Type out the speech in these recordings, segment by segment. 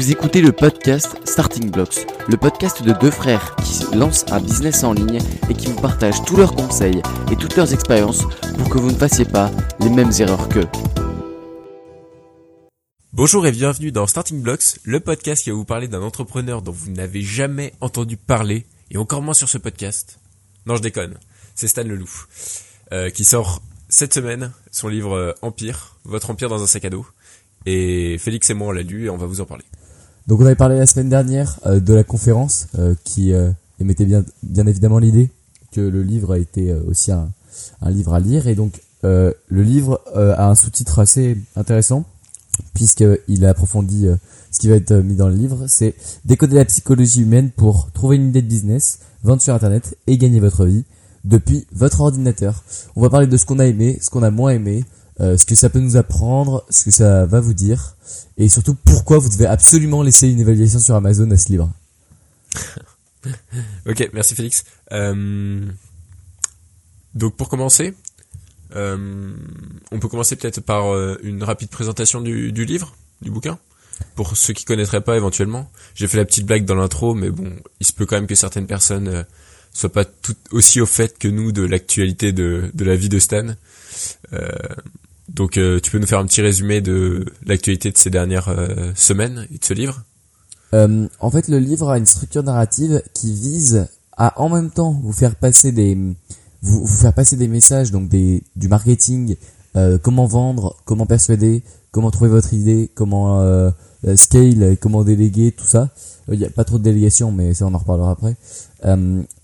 Vous écoutez le podcast Starting Blocks, le podcast de deux frères qui lancent un business en ligne et qui vous partagent tous leurs conseils et toutes leurs expériences pour que vous ne fassiez pas les mêmes erreurs qu'eux. Bonjour et bienvenue dans Starting Blocks, le podcast qui va vous parler d'un entrepreneur dont vous n'avez jamais entendu parler, et encore moins sur ce podcast. Non, je déconne. C'est Stan Leloup, euh, qui sort cette semaine son livre euh, Empire, votre empire dans un sac à dos. Et Félix et moi on l'a lu et on va vous en parler. Donc on avait parlé la semaine dernière euh, de la conférence euh, qui euh, émettait bien, évidemment l'idée que le livre a été aussi un, livre à lire et donc le livre a un sous-titre assez intéressant puisqu'il approfondit ce qui va être mis dans le livre, c'est décoder la psychologie humaine pour trouver une idée de business, vendre sur internet et gagner votre vie depuis votre ordinateur. On va parler de ce qu'on a aimé, ce qu'on a moins aimé, euh, ce que ça peut nous apprendre, ce que ça va vous dire, et surtout pourquoi vous devez absolument laisser une évaluation sur Amazon à ce livre. Ok, merci Félix. Euh, donc pour commencer, euh, on peut commencer peut-être par une rapide présentation du, livre, du bouquin. Pour ceux qui connaîtraient pas éventuellement, j'ai fait la petite blague dans l'intro, mais bon, il se peut quand même que certaines personnes euh, soient pas tout aussi au fait que nous de l'actualité de, la vie de Stan. Donc euh, tu peux nous faire un petit résumé de l'actualité de ces dernières euh, semaines et de ce livre? Euh, en fait, le livre a une structure narrative qui vise à en même temps vous faire passer des vous, vous faire passer des messages donc des du marketing, euh, comment vendre, comment persuader, comment trouver votre idée, comment euh, euh, scale, comment déléguer, tout ça. Il n'y a pas trop de délégation, mais ça on en reparlera après.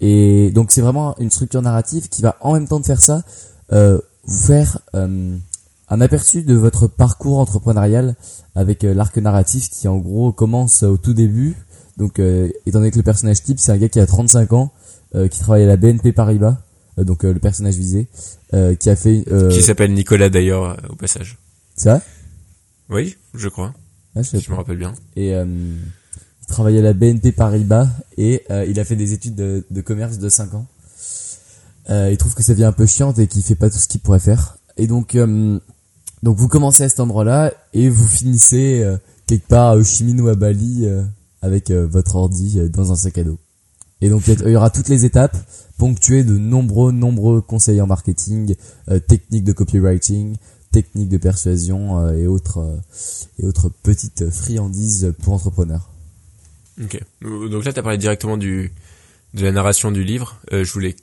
Et donc c'est vraiment une structure narrative qui va en même temps de faire ça vous faire euh, un aperçu de votre parcours entrepreneurial avec euh, l'arc narratif qui en gros commence au tout début. Donc euh, étant donné que le personnage type c'est un gars qui a 35 ans, euh, qui travaille à la BNP Paribas, euh, donc euh, le personnage visé, euh, qui a fait... Euh, qui s'appelle Nicolas d'ailleurs au passage. C'est vrai Oui, je crois. Ah, je me rappelle bien. Et euh, il travaille à la BNP Paribas et euh, il a fait des études de, de commerce de 5 ans. Euh, il trouve que ça devient un peu chiante et qu'il fait pas tout ce qu'il pourrait faire. Et donc, euh, donc vous commencez à cet endroit-là et vous finissez euh, quelque part à Ho ou à Bali euh, avec euh, votre ordi euh, dans un sac à dos. Et donc il y aura toutes les étapes ponctuées de nombreux nombreux conseils en marketing, euh, techniques de copywriting, techniques de persuasion et autres et autres petites friandises pour entrepreneurs. Ok. Donc là, t'as parlé directement du de la narration du livre. Je voulais,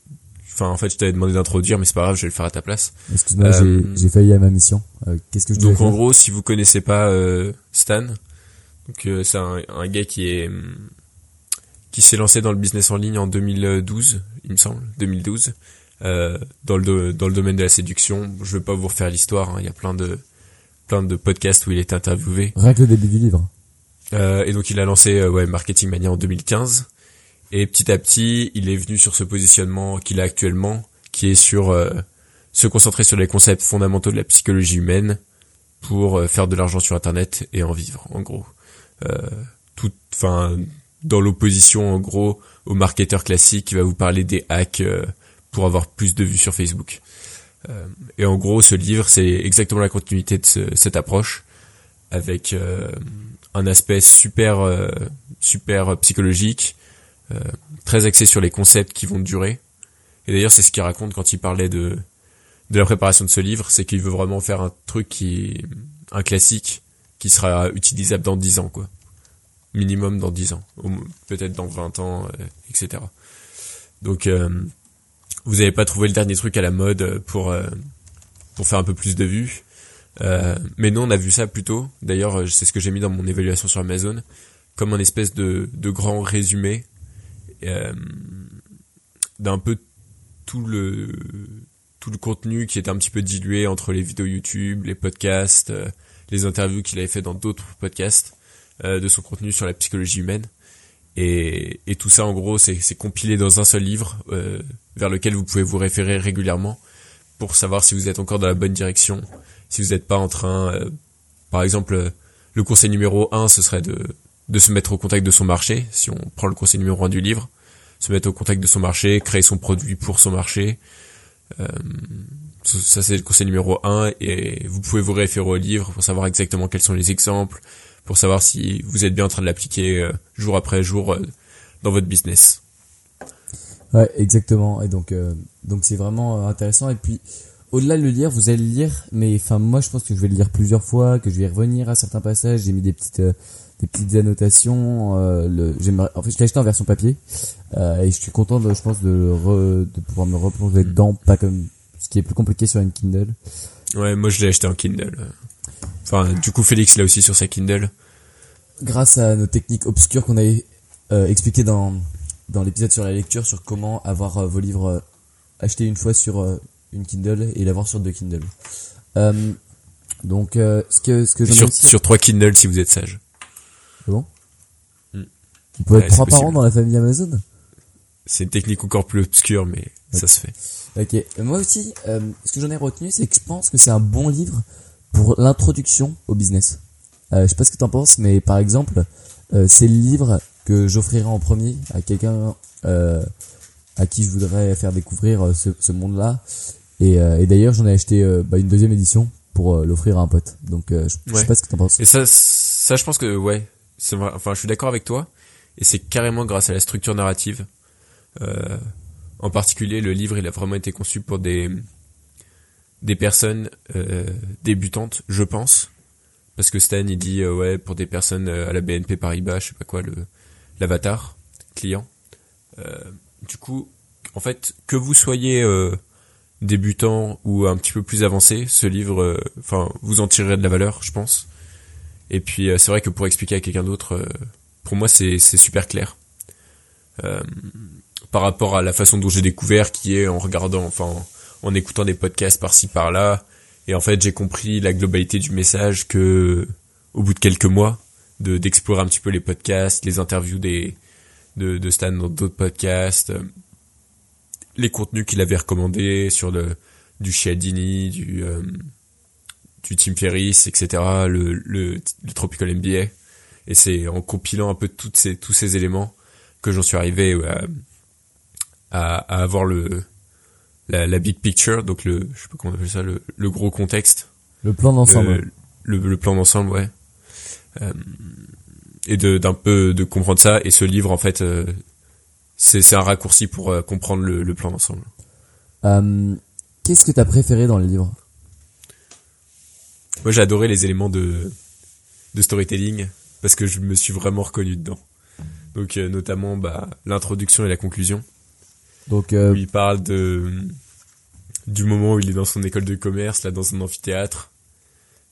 enfin, en fait, je t'avais demandé d'introduire, mais c'est pas grave, je vais le faire à ta place. Excuse-moi, Euh, j'ai j'ai failli à ma mission. Euh, Qu'est-ce que je Donc en gros, si vous connaissez pas euh, Stan, donc euh, c'est un, un gars qui est hum, qui s'est lancé dans le business en ligne en 2012, il me semble, 2012, euh, dans le dans le domaine de la séduction. Je vais pas vous refaire l'histoire. hein, Il y a plein de plein de podcasts où il est interviewé. Rien que le début du livre. Euh, et donc il a lancé euh, ouais, Marketing Mania en 2015. Et petit à petit, il est venu sur ce positionnement qu'il a actuellement, qui est sur euh, se concentrer sur les concepts fondamentaux de la psychologie humaine pour euh, faire de l'argent sur Internet et en vivre, en gros. Euh, tout, enfin, dans l'opposition, en gros, au marketeur classique qui va vous parler des hacks euh, pour avoir plus de vues sur Facebook. Euh, et en gros, ce livre, c'est exactement la continuité de ce- cette approche, avec un aspect super super psychologique, euh, très axé sur les concepts qui vont durer. Et d'ailleurs, c'est ce qu'il raconte quand il parlait de de la préparation de ce livre, c'est qu'il veut vraiment faire un truc qui un classique qui sera utilisable dans 10 ans quoi. Minimum dans 10 ans, peut-être dans 20 ans, euh, etc. Donc euh, vous n'avez pas trouvé le dernier truc à la mode pour euh, pour faire un peu plus de vues. Euh, mais nous, on a vu ça plutôt. D'ailleurs, euh, c'est ce que j'ai mis dans mon évaluation sur Amazon, comme un espèce de, de grand résumé euh, d'un peu tout le tout le contenu qui était un petit peu dilué entre les vidéos YouTube, les podcasts, euh, les interviews qu'il avait fait dans d'autres podcasts, euh, de son contenu sur la psychologie humaine. Et, et tout ça, en gros, c'est compilé dans un seul livre vers lequel vous pouvez vous référer régulièrement pour savoir si vous êtes encore dans la bonne direction, si vous n'êtes pas en train, par exemple, le conseil numéro 1, ce serait de, de se mettre au contact de son marché, si on prend le conseil numéro 1 du livre, se mettre au contact de son marché, créer son produit pour son marché. Euh, ça, c'est le conseil numéro 1, et vous pouvez vous référer au livre pour savoir exactement quels sont les exemples, pour savoir si vous êtes bien en train de l'appliquer euh, jour après jour euh, dans votre business. Ouais, exactement. Et donc, donc c'est vraiment intéressant. Et puis, au-delà de le lire, vous allez le lire, mais enfin, moi, je pense que je vais le lire plusieurs fois, que je vais y revenir à certains passages. J'ai mis des petites, des petites annotations. Euh, le, en fait, je l'ai acheté en version papier, euh, et je suis content, de, je pense, de, re- de pouvoir me replonger dedans, pas comme ce qui est plus compliqué sur une Kindle. Ouais, moi je l'ai acheté en Kindle. Enfin, du coup, Félix l'a aussi sur sa Kindle. grâce à nos techniques obscures qu'on avait euh, expliquées dans dans l'épisode sur la lecture sur comment avoir euh, vos livres euh, achetés une fois sur euh, une Kindle et l'avoir sur deux Kindle. Euh, donc euh, ce que ce que Sur, sur trois Kindle si vous êtes sage. C'est bon Hmm. Il peut Ouais, être trois par an possible. dans la famille Amazon. C'est une technique encore plus obscure, mais ça se fait. Ok. Et moi aussi, euh, ce que j'en ai retenu, c'est que je pense que c'est un bon livre pour l'introduction au business. Euh, je sais pas ce que t'en penses, mais par exemple, euh, c'est le livre que j'offrirai en premier à quelqu'un euh, à qui je voudrais faire découvrir euh, ce, ce monde-là. Et, euh, et d'ailleurs, j'en ai acheté euh, bah, une deuxième édition pour euh, l'offrir à un pote. Donc, euh, je, je Ouais. sais pas ce que t'en penses. Et ça, ça, je pense que ouais. Enfin, je suis d'accord avec toi. Et c'est carrément grâce à la structure narrative. Euh, en particulier, le livre, il a vraiment été conçu pour des des personnes euh, débutantes, je pense. Parce que Stan, il dit euh, ouais pour des personnes à la BNP Paribas, je sais pas quoi, le l'avatar client. Du coup, en fait, que vous soyez débutant ou un petit peu plus avancé, ce livre, enfin, vous en tirerez de la valeur, je pense. Et puis, euh, c'est vrai que pour expliquer à quelqu'un d'autre, euh, pour moi, c'est super clair. Euh, par rapport à la façon dont j'ai découvert, qui est en regardant, enfin, en, écoutant des podcasts par-ci par-là, et en fait, j'ai compris la globalité du message que, au bout de quelques mois, de d'explorer un petit peu les podcasts, les interviews des de, de Stan dans d'autres podcasts, les contenus qu'il avait recommandés sur le du Chiadini, du euh, du Tim Ferriss, etc. Le, le, le Tropical MBA. Et c'est en compilant un peu toutes ces, tous ces éléments que j'en suis arrivé euh, à, à avoir le la, la big picture, donc le je sais pas comment on appelle ça, le, le gros contexte, Le plan d'ensemble. le, le, le plan d'ensemble, ouais. Euh, et de d'un peu de comprendre ça. Et ce livre, en fait, euh, c'est c'est un raccourci pour euh, comprendre le, le plan d'ensemble. Euh, Qu'est-ce que t'as préféré dans le livre Moi, j'ai adoré les éléments de de storytelling parce que je me suis vraiment reconnu dedans. Donc, euh, notamment, bah, l'introduction et la conclusion. Donc, euh, où il parle de du moment où il est dans son école de commerce, là, dans un amphithéâtre,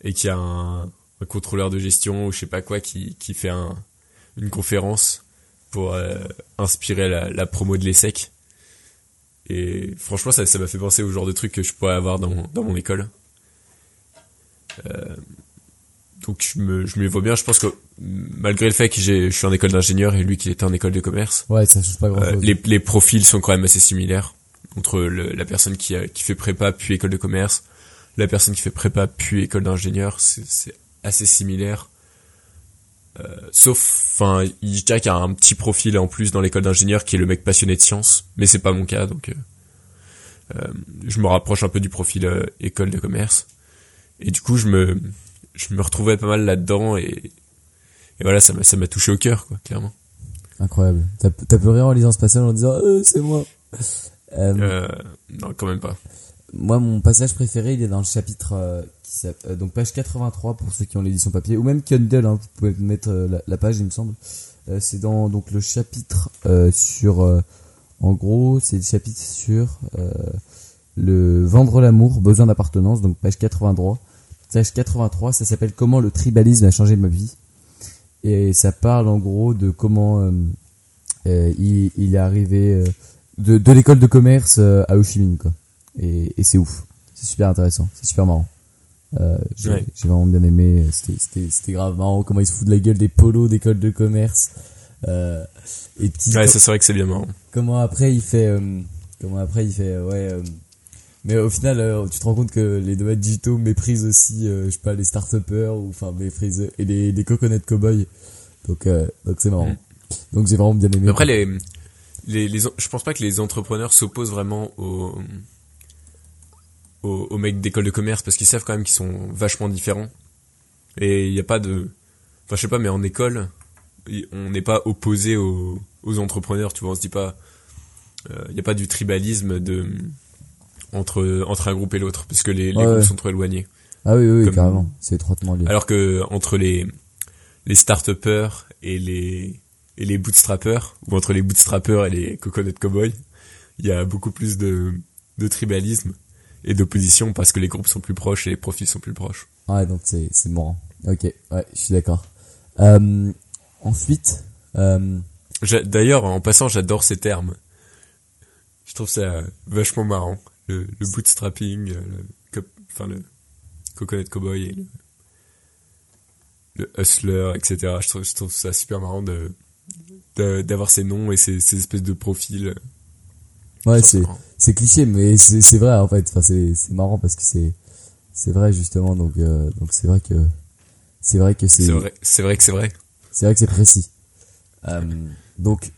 et qu'il y a un, un contrôleur de gestion ou je sais pas quoi qui, qui fait un, une conférence pour euh, inspirer la, la promo de l'ESSEC. Et franchement, ça ça m'a fait penser au genre de truc que je pourrais avoir dans, dans mon école. Euh, donc je me, je me vois bien. Je pense que malgré le fait que j'ai, je suis en école d'ingénieur et lui qu'il était en école de commerce, ouais, ça change pas grand euh, chose. les, les profils sont quand même assez similaires entre le- la personne qui, a, qui fait prépa puis école de commerce, la personne qui fait prépa puis école d'ingénieur, c'est c'est assez similaire. Euh, sauf, enfin, qu'il y a un petit profil en plus dans l'école d'ingénieur qui est le mec passionné de sciences, mais c'est pas mon cas, donc euh, euh, je me rapproche un peu du profil euh, école de commerce. Et du coup, je me, je me retrouvais pas mal là-dedans et, et voilà, ça m'a, ça m'a touché au cœur, quoi, clairement. Incroyable. T'as t'as pleuré en lisant ce passage en disant euh, c'est moi. Euh, Euh, non, quand même pas. Moi, mon passage préféré, il est dans le chapitre euh, qui s'appelle- donc page 83 pour ceux qui ont l'édition papier ou même Kindle. Hein, vous pouvez mettre la, la page, il me semble. C'est dans donc le chapitre sur, en gros, c'est le chapitre sur le vendre l'amour, besoin d'appartenance. Donc page 83. Page 83, ça s'appelle comment le tribalisme a changé ma vie. Et ça parle en gros de comment euh, euh, il, il est arrivé euh, de, de l'école de commerce euh, à Ho Chi Minh quoi. Et, et c'est ouf. C'est super intéressant. C'est super marrant. Euh, j'ai Ouais. j'ai vraiment bien aimé. C'était, c'était, c'était grave marrant comment il se fout de la gueule des polos d'école de commerce. Euh, et Ouais, ça c'est vrai que c'est bien marrant. comment après il fait, euh, comment après il fait, euh, ouais. Euh, mais au final, euh, tu te rends compte que les domaines digitaux méprisent aussi, euh, je sais pas, les start ou enfin méprisent et les, les coconuts cowboys. Donc, euh, donc c'est marrant. Mm. Donc j'ai vraiment bien aimé. Après, les, les, les, je pense pas que les entrepreneurs s'opposent vraiment aux, aux, aux mecs d'école de commerce parce qu'ils savent quand même qu'ils sont vachement différents. Et il n'y a pas de, enfin je sais pas, mais en école, on n'est pas opposé aux, aux entrepreneurs, tu vois, on se dit pas, il y a pas du tribalisme de entre entre un groupe et l'autre, parce que les, les Ouais, groupes ouais. sont trop éloignés. Ah oui, oui, Comme- carrément. C'est étroitement lié. Alors que entre les les start-upers et les et les bootstrappers ou entre les bootstrappers et les coconut cowboys, il y a beaucoup plus de de tribalisme et d'opposition parce que les groupes sont plus proches et les profils sont plus proches. Ouais, donc c'est c'est marrant. Ok, ouais, je suis d'accord. Euh, ensuite, euh, D'ailleurs, en passant, j'adore ces termes. Je trouve ça vachement marrant. Le, le bootstrapping, euh, le, enfin le coconut cowboy et le, le hustler, etc. Je trouve, je trouve ça super marrant de d'avoir ces noms et ces, ces espèces de profils. ouais, trouve ça c'est c'est cliché, mais c'est c'est vrai en fait. Enfin, c'est c'est marrant parce que c'est c'est vrai justement. Donc euh, donc c'est vrai que c'est vrai que c'est C'est vrai, que c'est vrai. c'est vrai que c'est précis. Euh, donc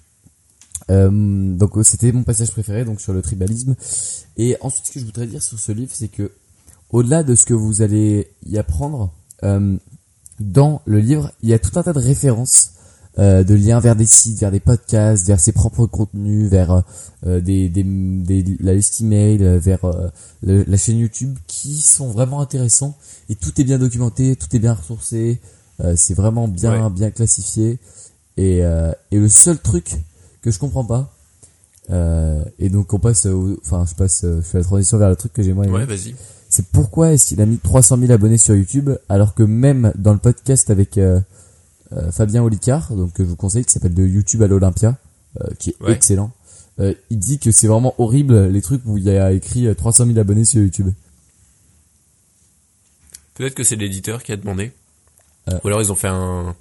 euh, donc c'était mon passage préféré donc sur le tribalisme. Et ensuite, ce que je voudrais dire sur ce livre, c'est que au-delà de ce que vous allez y apprendre, euh, dans le livre, il y a tout un tas de références, euh, de liens vers des sites, vers des podcasts, vers ses propres contenus, vers des, des, des- la liste email, vers le- la chaîne YouTube, qui sont vraiment intéressants. Et tout est bien documenté, tout est bien ressourcé, c'est vraiment bien bien classifié. Et, et le seul truc que je comprends pas, euh, et donc on passe, au- enfin je passe, euh, je fais la transition vers le truc que j'ai moi aimé Ouais, vas-y. c'est pourquoi est-ce qu'il a mis 300 000 abonnés sur YouTube alors que même dans le podcast avec euh, euh, Fabien Olicard, donc que je vous conseille, qui s'appelle de YouTube à l'Olympia, euh, qui est Ouais. excellent, euh, il dit que c'est vraiment horrible les trucs où il y a écrit euh, 300 000 abonnés sur YouTube. Peut-être que c'est l'éditeur qui a demandé. Ou alors ils ont fait un,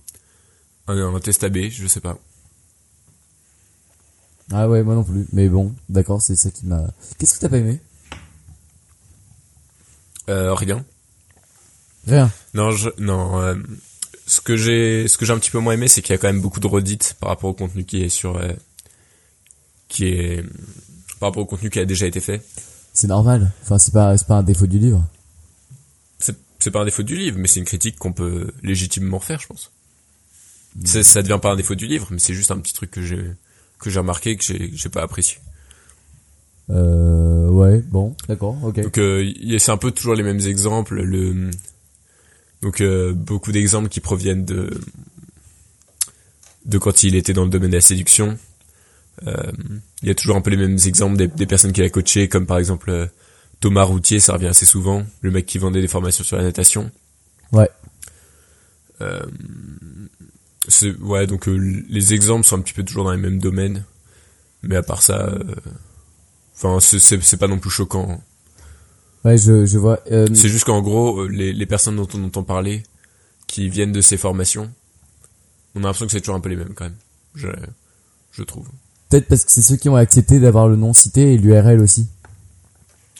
un, un test AB, je sais pas. Ah ouais, moi non plus. Mais bon, d'accord, c'est ça qui m'a... Qu'est-ce que t'as pas aimé? Euh, rien. Rien. Non, je, non. euh, ce que j'ai, ce que j'ai un petit peu moins aimé, c'est qu'il y a quand même beaucoup de redites par rapport au contenu qui est sur, euh, qui est, par rapport au contenu qui a déjà été fait. C'est normal. Enfin, c'est pas, c'est pas un défaut du livre. C'est, pas un défaut du livre, mais c'est une critique qu'on peut légitimement faire, je pense. C'est, ça devient pas un défaut du livre, mais c'est juste un petit truc que j'ai, que j'ai remarqué que j'ai, pas apprécié. Euh, ouais, bon, d'accord, ok. Donc euh, y- c'est un peu toujours les mêmes exemples. Le donc euh, beaucoup d'exemples qui proviennent de de quand il était dans le domaine de la séduction. Euh, Il y a toujours un peu les mêmes exemples des, des personnes qu'il a coachées, comme par exemple euh, Thomas Routier, ça revient assez souvent, le mec qui vendait des formations sur la natation. Ouais. Euh, c'est- ouais, donc euh, les exemples sont un petit peu toujours dans les mêmes domaines, mais à part ça, euh, enfin c'est- c'est c'est pas non plus choquant. Ouais, je, je vois. Euh, C'est juste qu'en gros, euh, les, les personnes dont on entend parler, qui viennent de ces formations, on a l'impression que c'est toujours un peu les mêmes quand même. Je, je trouve. Peut-être parce que c'est ceux qui ont accepté d'avoir le nom cité et l'URL aussi.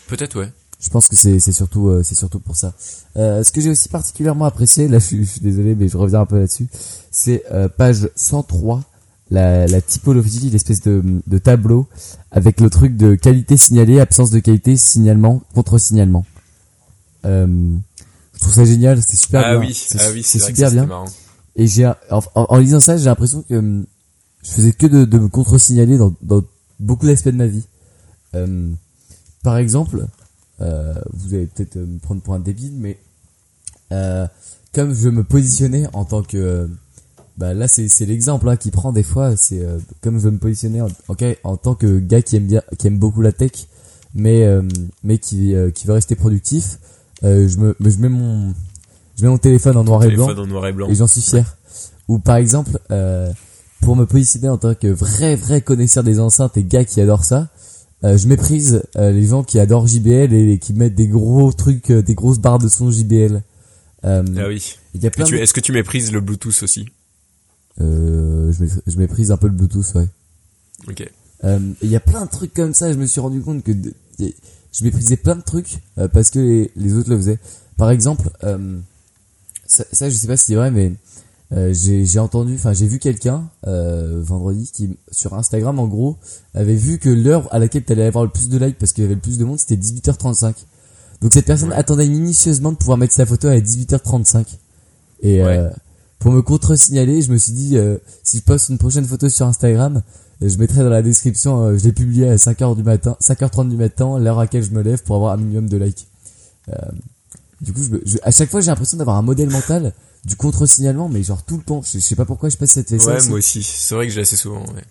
Peut-être ouais. Je pense que c'est surtout euh, c'est surtout pour ça. Euh, ce que j'ai aussi particulièrement apprécié, là je, suis- je suis désolé mais je reviens un peu là-dessus, c'est euh, page 103, la, la typologie, l'espèce de, de tableau avec le truc de qualité signalée, absence de qualité, signalement, contre-signalement. Euh, je trouve ça génial, c'est super ah bien. oui, c'est ah oui, super bien. Et j'ai en, en- lisant ça, j'ai l'impression que hum, je faisais que de, de me contre-signaler dans, dans beaucoup d'aspects de ma vie. Euh, par exemple, vous allez peut-être euh, me prendre pour un débile, mais euh, comme je me positionnais en tant que, euh, bah là c'est c'est l'exemple hein, qui prend des fois, c'est euh, comme je me positionnais en, en tant que gars qui aime bien, qui aime beaucoup la tech, mais euh, mais qui euh, qui veut rester productif, euh, je me je mets mon je mets mon téléphone en noir et blanc en noir et blanc. et j'en suis fier. Ou par exemple, euh, pour me positionner en tant que vrai vrai connaisseur des enceintes et gars qui adore ça, euh, je méprise euh, les gens qui adorent JBL et, qui mettent des gros trucs, euh, des grosses barres de son JBL. Euh, Ah oui. Y a plein de... Est-ce que tu méprises le Bluetooth aussi? Euh, je, je méprise un peu le Bluetooth, ouais. Ok. Euh, Il y a plein de trucs comme ça. Je me suis rendu compte que de- je méprisais plein de trucs euh, parce que les, les autres le faisaient. Par exemple, euh, ça, ça, je sais pas si c'est vrai, mais euh, j'ai j'ai entendu, enfin j'ai vu quelqu'un euh, vendredi qui sur Instagram en gros avait vu que l'heure à laquelle t'allais avoir le plus de likes parce qu'il y avait le plus de monde c'était 18h35. Donc cette personne Ouais. attendait minutieusement de pouvoir mettre sa photo à 18h35. Et Ouais. euh, pour me contre-signaler, je me suis dit, euh, si je poste une prochaine photo sur Instagram, euh, je mettrai dans la description, euh, je l'ai publié à 5h du matin, 5h30 du matin, l'heure à laquelle je me lève pour avoir un minimum de likes. Euh, du coup, je, je- à chaque fois, j'ai l'impression d'avoir un modèle mental du contre-signalement, mais genre tout le temps. Je, je sais pas pourquoi je passe cette ça Ouais, aussi. moi aussi. C'est vrai que j'ai assez souvent. Ouais.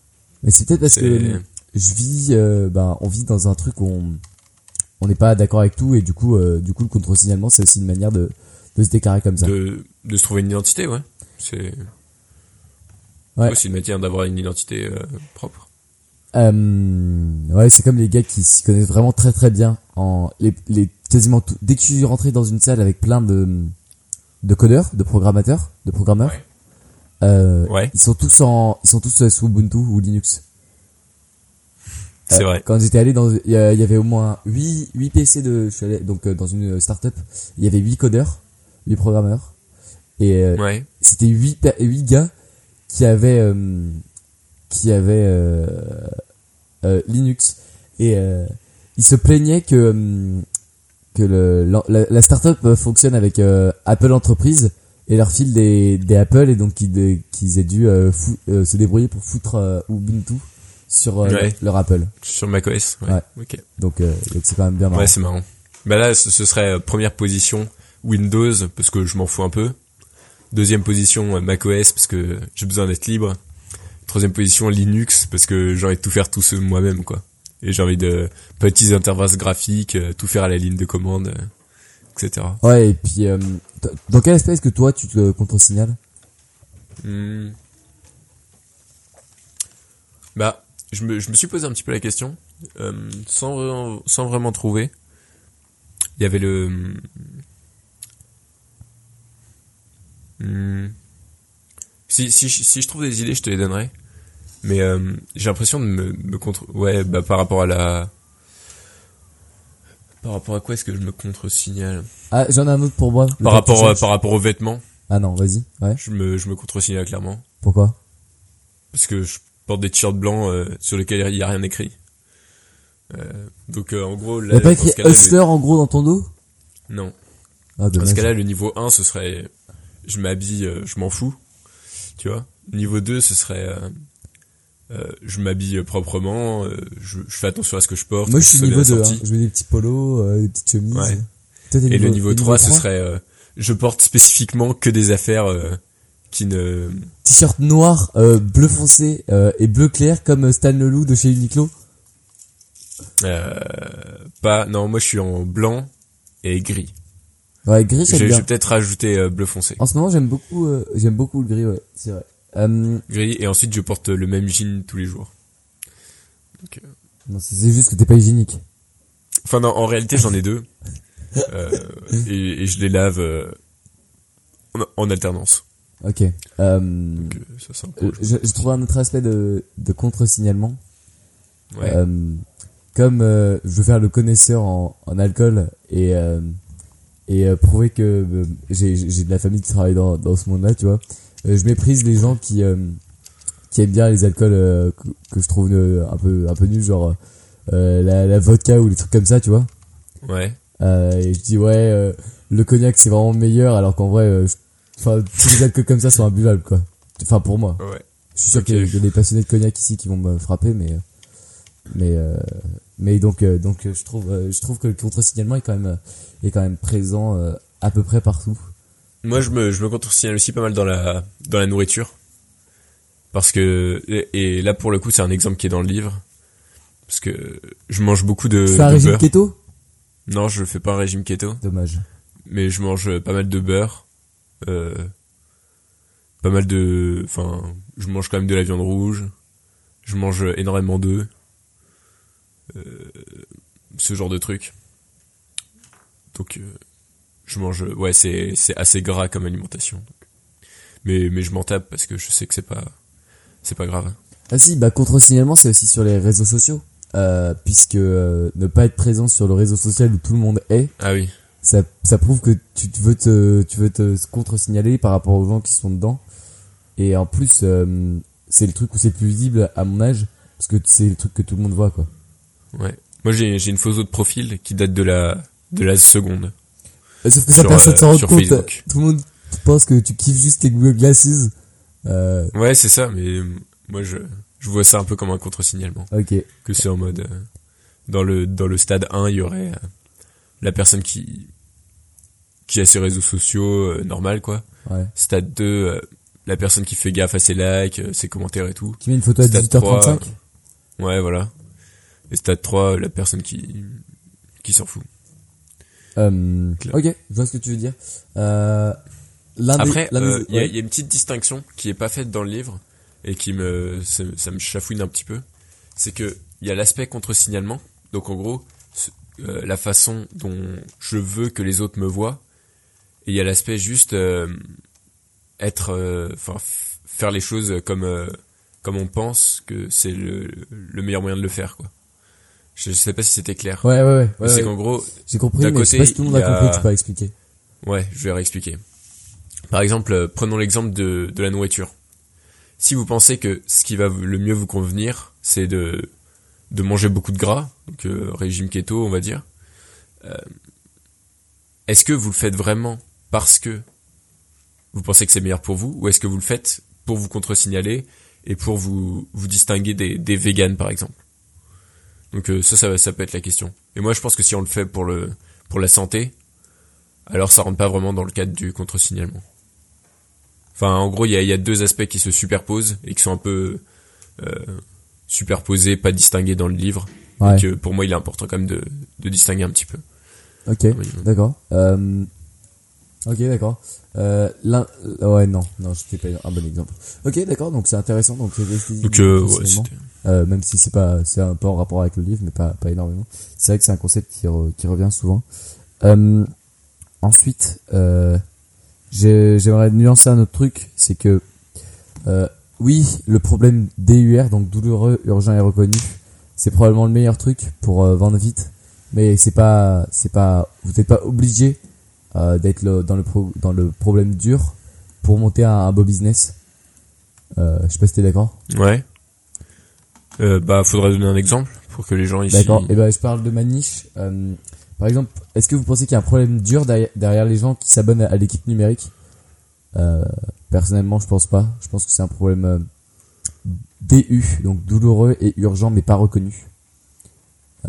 Mais c'est peut-être parce que je vis, euh, ben, on vit dans un truc où on on n'est pas d'accord avec tout et du coup, euh, du coup, le contre-signalement, c'est aussi une manière de de se déclarer comme ça. De, de se trouver une identité, ouais. C'est Ouais. ouais, c'est une manière d'avoir une identité euh, propre. Euh, ouais, c'est comme les gars qui s'y connaissent vraiment très très bien en les, les quasiment tout. Dès que je suis rentré dans une salle avec plein de de codeurs, de programmateurs, de programmeurs, Ouais. euh, Ouais. ils sont tous en, ils sont tous euh, sous Ubuntu ou Linux. C'est Euh, vrai. Quand j'étais allé dans, il y, avait au moins 8, 8 PC de, je suis allé donc euh, dans une startup, il y avait 8 codeurs, 8 programmeurs, et euh, Ouais. c'était 8, pa- 8 gars qui avaient, euh, qui avaient euh, euh, Linux, et euh, ils se plaignaient que euh, que le, la, la- startup euh, fonctionne avec euh, Apple Entreprise et leur file des, des Apple et donc qu'ils qu'ils aient dû euh, fou- euh, se débrouiller pour foutre euh, Ubuntu sur euh, Ouais. leur Apple. Sur macOS. Ouais. Ouais. Ok. Donc euh, donc c'est quand même bien marrant. Ouais, c'est marrant. Bah là, ce, ce serait première position Windows parce que je m'en fous un peu. Deuxième position macOS parce que j'ai besoin d'être libre. Troisième position Linux parce que j'ai envie de tout faire tout seul moi-même quoi. Et j'ai envie de petites interfaces graphiques, euh, tout faire à la ligne de commande, euh, etc. Ouais, et puis euh, dans quel aspect est-ce que toi tu te contre-signales? Hmm. Bah, je me, je me suis posé un petit peu la question, euh, sans, vraiment- sans vraiment trouver. Il y avait le... Hmm. Si, si, je- si je trouve des idées, je te les donnerai. Mais euh, j'ai l'impression de me, me contre... Ouais, bah par rapport à la... Par rapport à quoi est-ce que je me contre-signale? Ah, j'en ai un autre pour moi. Le par rapport, euh, par rapport aux vêtements, Ah non, vas-y. Ouais. je me, je me contre-signale clairement. Pourquoi? Parce que je porte des t-shirts blancs euh, sur lesquels il y a rien écrit. Euh, donc euh, en gros, Il là, y a pas dans écrit ce cas-là, le- Hustler en gros dans ton dos? Non. Ah Dans dommage. ce cas-là, le niveau 1, ce serait je m'habille, euh, je m'en fous, tu vois. Niveau 2, ce serait euh, euh, je m'habille proprement, euh, je, je fais attention à ce que je porte. Moi je suis niveau 2, hein. je mets des petits polos, euh, des petites chemises. Ouais. Toi, Et le niveau t'es 3, ce serait euh, je porte spécifiquement que des affaires euh, qui ne T-shirt noir, euh, bleu foncé euh, et bleu clair comme Stan Leloup de chez Uniqlo. euh, pas non, moi je suis en blanc et gris. Ouais, gris j'aime je bien. vais peut-être rajouter euh, bleu foncé. En ce moment j'aime beaucoup, euh, j'aime beaucoup le gris, ouais, c'est vrai. Euh, gris et ensuite je porte le même jean tous les jours. Donc, euh, non, c'est juste que t'es pas hygiénique. Enfin non, en réalité j'en ai deux Euh, et, et je les lave euh, en, en alternance. Ok. Euh, Donc, ça je, je trouve un autre aspect de, de contre-signalement. ouais. Euh, comme euh, je veux faire le connaisseur en, en alcool et euh, et euh, prouver que euh, j'ai j'ai de la famille qui travaille dans dans ce monde-là, tu vois. Euh, je méprise les gens qui euh, qui aiment bien les alcools euh, que, que je trouve un peu un peu nuls, genre euh, la, la vodka ou les trucs comme ça, tu vois. Ouais. Euh, et je dis ouais, euh, le cognac c'est vraiment meilleur, alors qu'en vrai, euh, enfin tous les alcools comme ça sont imbuvables, quoi. Enfin pour moi. Ouais. Je suis sûr qu'il y a- des passionnés de cognac ici qui vont me frapper, mais mais euh, mais donc euh, donc je trouve euh, je trouve que le contre-signalement est quand même est quand même présent euh, à peu près partout. Moi je me je me contre-signale aussi pas mal dans la dans la nourriture. Parce que et, et là pour le coup c'est un exemple qui est dans le livre. Parce que je mange beaucoup de, tu fais un de régime beurre. keto? Non, je fais pas un régime keto. Dommage. mais je mange pas mal de beurre, euh, pas mal de, enfin, je mange quand même de la viande rouge, je mange énormément d'œufs, euh, ce genre de trucs. Donc, euh, je mange, ouais, c'est c'est assez gras comme alimentation. Mais mais je m'en tape parce que je sais que c'est pas c'est pas grave. Ah si, bah contre-signalement c'est aussi sur les réseaux sociaux. Euh, puisque euh, ne pas être présent sur le réseau social où tout le monde est, Ah oui, ça, ça prouve que tu veux te, tu veux te contre-signaler par rapport aux gens qui sont dedans. Et en plus, euh, c'est le truc où c'est plus visible à mon âge, parce que c'est le truc que tout le monde voit, quoi. ouais. Moi j'ai j'ai une photo de profil qui date de la de la seconde. Euh, Sauf que ça personne euh, s'en rend sur compte. Facebook. Tout le monde, tu penses que tu kiffes juste tes Google Glasses. Euh, Ouais, c'est ça, mais euh, moi je, je vois ça un peu comme un contre-signalement. ok. Que c'est en mode, euh, dans le, dans le stade 1, il y aurait euh, la personne qui, qui a ses réseaux sociaux, euh, normal quoi. Ouais. Stade 2, euh, la personne qui fait gaffe à ses likes, euh, ses commentaires et tout. Qui met une photo à Stade 18h35 Ouais, voilà. Et stade 3, la personne qui, qui s'en fout. Euh, ok, je vois ce que tu veux dire. Euh, Après, euh, il y, a- ouais. il y a une petite distinction qui est pas faite dans le livre et qui me ça, ça me chafouine un petit peu. C'est que il y a l'aspect contre-signalement. Donc en gros, euh, la façon dont je veux que les autres me voient. Et il y a l'aspect juste euh, être, enfin faire les choses comme euh, comme on pense que c'est le, le meilleur moyen de le faire quoi. Je sais pas si c'était clair. Ouais, ouais, ouais. ouais, c'est ouais. qu'en gros, J'ai compris, mais je sais côté, pas si tout le monde a compris, tu peux expliquer. Ouais, je vais réexpliquer. Par exemple, euh, prenons l'exemple de, de la nourriture. Si vous pensez que ce qui va le mieux vous convenir, c'est de, de manger beaucoup de gras, donc euh, régime keto, on va dire, euh, est-ce que vous le faites vraiment parce que vous pensez que c'est meilleur pour vous, ou est-ce que vous le faites pour vous contre-signaler et pour vous, vous distinguer des, des véganes, par exemple? Donc euh, ça, ça, ça peut être la question. Et moi, je pense que si on le fait pour le pour la santé, alors ça rentre pas vraiment dans le cadre du contre-signalement. Enfin, en gros, il y a, y a deux aspects qui se superposent et qui sont un peu euh, superposés, pas distingués dans le livre. Ouais. Et que pour moi, il est important quand même de, de distinguer un petit peu. Ok, d'accord. Euh, ok, d'accord. Euh, l'un, ouais, non, non, c'était pas un bon exemple. Ok, d'accord, donc c'est intéressant. Donc, Donc, euh, ouais, Euh, même si c'est pas, c'est un peu en rapport avec le livre, mais pas, pas énormément. C'est vrai que c'est un concept qui, re- qui revient souvent. Euh, ensuite, euh, j'ai- j'aimerais nuancer un autre truc, c'est que, euh, oui, le problème DUR, donc douloureux, urgent et reconnu, c'est probablement le meilleur truc pour euh, vendre vite, mais c'est pas, c'est pas, vous n'êtes pas obligé euh, d'être le- dans le pro- dans le problème dur pour monter un, un beau business. Euh, je sais pas si t'es d'accord. Ouais. Euh, bah, faudrait donner un exemple pour que les gens ici. D'accord. Et ben je parle de ma niche. Euh, par exemple, est-ce que vous pensez qu'il y a un problème dur derrière, derrière les gens qui s'abonnent à, à l'équipe numérique? Euh, Personnellement, je pense pas. Je pense que c'est un problème euh, DU, donc douloureux et urgent, mais pas reconnu.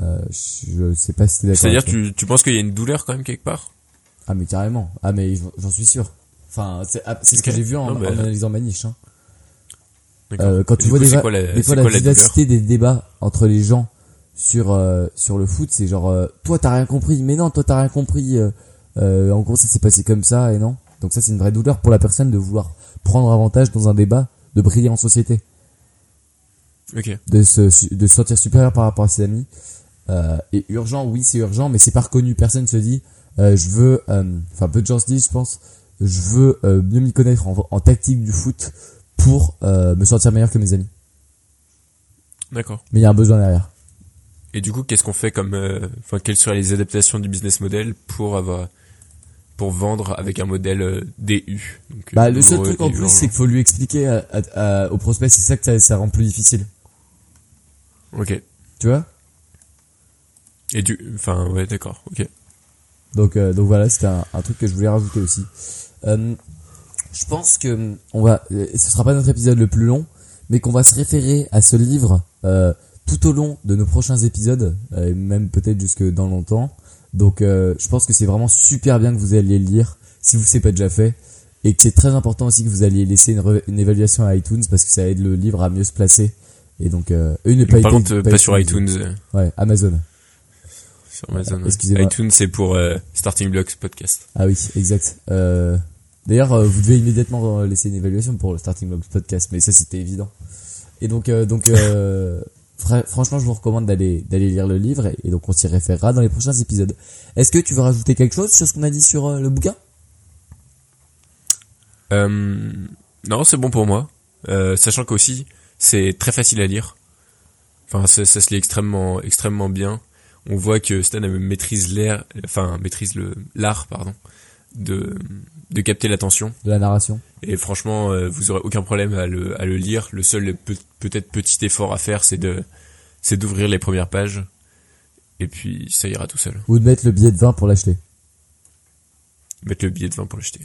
Euh, je sais pas si t'es d'accord. C'est-à-dire, tu, tu penses qu'il y a une douleur quand même quelque part? Ah mais carrément. Ah mais j'en- suis sûr. Enfin, c'est ah, ce que j'ai vu en, Non, bah. en analysant ma niche. Hein. Euh, quand Et tu vois coup, des, quoi la, fois la quoi la douleur vivacité des débats entre les gens sur euh, sur le foot, c'est genre euh, toi t'as rien compris, mais non toi t'as rien compris. euh, euh, en gros ça s'est passé comme ça et non. Donc ça c'est une vraie douleur pour la personne de vouloir prendre avantage dans un débat, de briller en société, Ok. de se de se sentir supérieur par rapport à ses amis. Euh, et urgent, oui c'est urgent, mais c'est pas reconnu. Personne se dit euh, je veux, euh, enfin peu de gens se disent je pense, je veux euh, mieux m'y connaître en, en tactique du foot pour me sentir meilleur que mes amis. D'accord. Mais il y a un besoin derrière. Et du coup, qu'est-ce qu'on fait comme, enfin, quelles seraient les adaptations du business model pour avoir, pour vendre avec un modèle euh, DU donc, Bah, le seul truc en plus, c'est qu'il faut lui expliquer à- à- à- au prospect, c'est ça que ça, ça rend plus difficile. Ok. Tu vois? Et du, enfin, ouais, d'accord. Ok. Donc, euh, donc voilà, c'était un, un truc que je voulais rajouter aussi. Euh, je pense que on va, euh, ce sera pas notre épisode le plus long, mais qu'on va se référer à ce livre euh, tout au long de nos prochains épisodes, euh, et même peut-être jusque dans longtemps. Donc, euh, je pense que c'est vraiment super bien que vous alliez le lire, si vous ne pas déjà fait, et que c'est très important aussi que vous alliez laisser une, une évaluation à iTunes parce que ça aide le livre à mieux se placer. Et donc, euh, eux, ne Par contre, euh, pas sur iTunes, Ouais, Amazon. Sur Amazon. ouais. Excusez-moi. iTunes, c'est pour euh, Starting Blocks Podcast. Ah oui, exact. Euh, D'ailleurs, euh, vous devez immédiatement laisser une évaluation pour le Starting Blocks podcast, mais ça c'était évident. Et donc, donc, fra- franchement, je vous recommande d'aller d'aller lire le livre et, et donc on s'y référera dans les prochains épisodes. Est-ce que tu veux rajouter quelque chose sur ce qu'on a dit sur le bouquin? Non, c'est bon pour moi. Sachant qu'aussi, c'est très facile à lire. Enfin, ça, ça se lit extrêmement, extrêmement bien. On voit que Stan maîtrise l'air, enfin, maîtrise le, l'art, pardon, de, de capter l'attention. de la narration Et franchement, euh, vous aurez aucun problème à le, à le lire. Le seul peut- peut-être petit effort à faire, c'est de, c'est d'ouvrir les premières pages. Et puis, ça ira tout seul. ou de mettre le billet de vin pour l'acheter Mettre le billet de vin pour l'acheter.